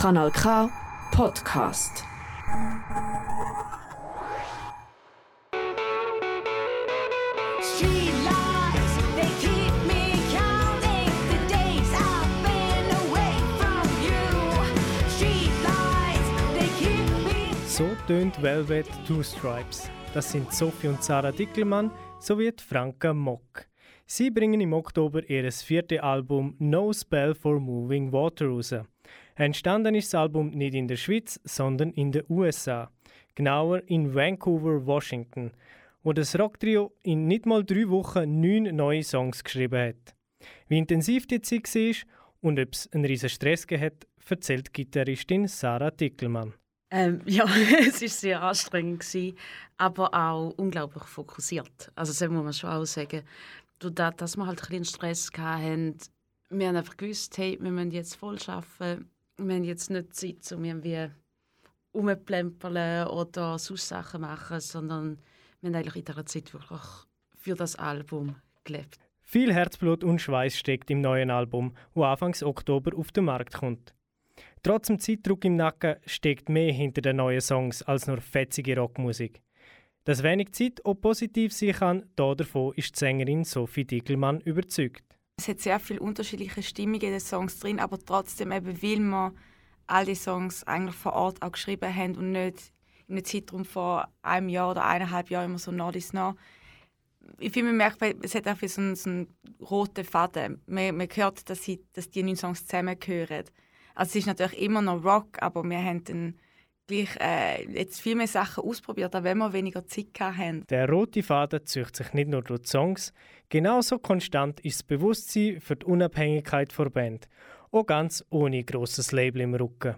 Kanal K Podcast. So tönt Velvet Two Stripes. Das sind Sophie und Sarah Dickelmann sowie Franka Mock. Sie bringen im Oktober ihr viertes Album No Spell for Moving Water raus. Entstanden ist das Album nicht in der Schweiz, sondern in den USA. Genauer in Vancouver, Washington, wo das Rocktrio in nicht mal drei Wochen neun neue Songs geschrieben hat. Wie intensiv die Zeit war und ob es einen riesen Stress hat, erzählt Gitarristin Sarah Dickelmann. Ähm, ja, es war sehr anstrengend, gewesen, aber auch unglaublich fokussiert. Also das muss man schon auch sagen. Dadurch, dass wir halt ein bisschen Stress hatten, wir haben einfach gewusst, hey, wir müssen jetzt voll arbeiten wir haben jetzt nicht Zeit, um irgendwie rumzuplempern oder sonst Sachen machen, sondern wir haben eigentlich in dieser Zeit wirklich für das Album gelebt. Viel Herzblut und Schweiß steckt im neuen Album, das Anfangs Oktober auf den Markt kommt. Trotz dem Zeitdruck im Nacken steckt mehr hinter den neuen Songs als nur fetzige Rockmusik. Dass wenig Zeit auch positiv sein kann, davon ist die Sängerin Sophie Dickelmann überzeugt. Es hat sehr viele unterschiedliche Stimmungen in den Songs drin, aber trotzdem eben, weil wir all die Songs eigentlich vor Ort auch geschrieben haben und nicht in einem Zeitraum von einem Jahr oder eineinhalb Jahren immer so nah ist nah. Ich finde, man merkt, es hat auch so einen, so einen roten Faden. Man, man hört, dass, sie, dass die neun Songs zusammengehören. Also es ist natürlich immer noch Rock, aber wir haben dann gleich äh, jetzt viel mehr Sachen ausprobiert, auch wenn wir weniger Zeit hatten. Der rote Faden zieht sich nicht nur durch die Songs, genauso konstant ist das Bewusstsein für die Unabhängigkeit der Band, auch ganz ohne grosses Label im Rücken.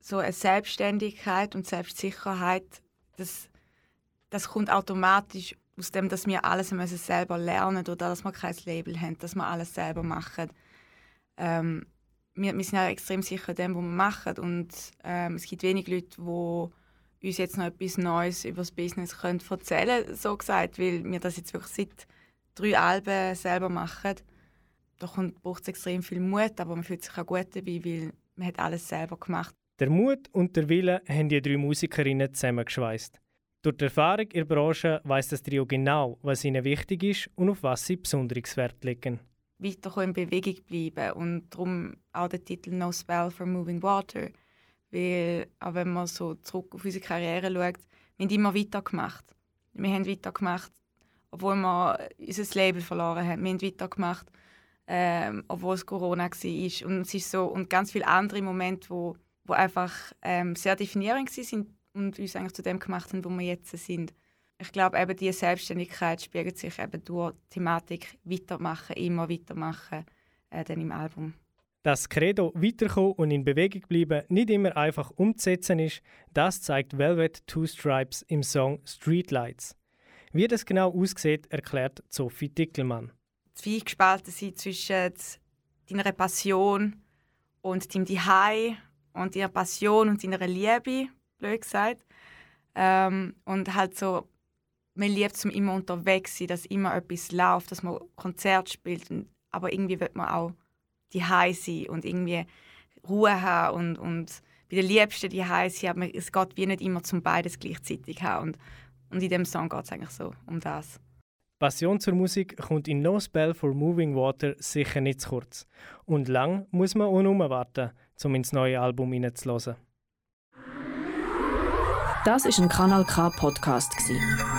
So eine Selbstständigkeit und Selbstsicherheit, das, das kommt automatisch aus dem, dass wir alles müssen selber lernen oder dass wir kein Label haben, dass wir alles selber machen. Ähm, wir, wir sind ja extrem sicher in dem, was wir machen. Und ähm, es gibt wenig Leute, die uns jetzt noch etwas Neues über das Business können erzählen können, so gesagt, weil wir das jetzt wirklich seit drei Alben selber machen. Da braucht es extrem viel Mut, aber man fühlt sich auch gut dabei, weil man hat alles selber gemacht. Der Mut und der Wille haben die drei Musikerinnen zusammengeschweißt. Durch die Erfahrung in der Branche weiss das Trio genau, was ihnen wichtig ist und auf was sie besonderes Wert legen weiter in Bewegung bleiben und darum auch der Titel No Spell for Moving Water, weil auch wenn man so zurück auf unsere Karriere schaut, wir haben immer weitergemacht. Wir haben weitergemacht, obwohl wir unser Leben verloren haben. Wir haben weitergemacht, ähm, obwohl es Corona war. Und es ist so und ganz viele andere Momente, wo, wo einfach ähm, sehr definierend waren und uns eigentlich zu dem gemacht haben, wo wir jetzt sind ich glaube, eben diese Selbstständigkeit spiegelt sich eben durch die Thematik weitermachen, immer weitermachen, äh, dann im Album. Dass Credo weiterkommen und in Bewegung bleiben nicht immer einfach umzusetzen ist, das zeigt Velvet Two Stripes im Song Streetlights. Wie das genau aussieht, erklärt Sophie Dickelmann. Zwei gespalten sind zwischen deiner Passion und deinem Zuhause und deiner Passion und deiner Liebe, blöd gesagt. Ähm, und halt so man liebt es immer unterwegs sein, dass immer etwas läuft, dass man Konzert spielt. Aber irgendwie wird man auch die sein und irgendwie Ruhe haben und, und bei den Liebsten die sein. Aber es geht wie nicht immer zum beides gleichzeitig haben. Und, und in dem Song geht es eigentlich so um das. Passion zur Musik kommt in No Spell for Moving Water sicher nicht zu kurz. Und lang muss man auch noch warten, um ins neue Album hineinzuhören. Das ist ein Kanal K Podcast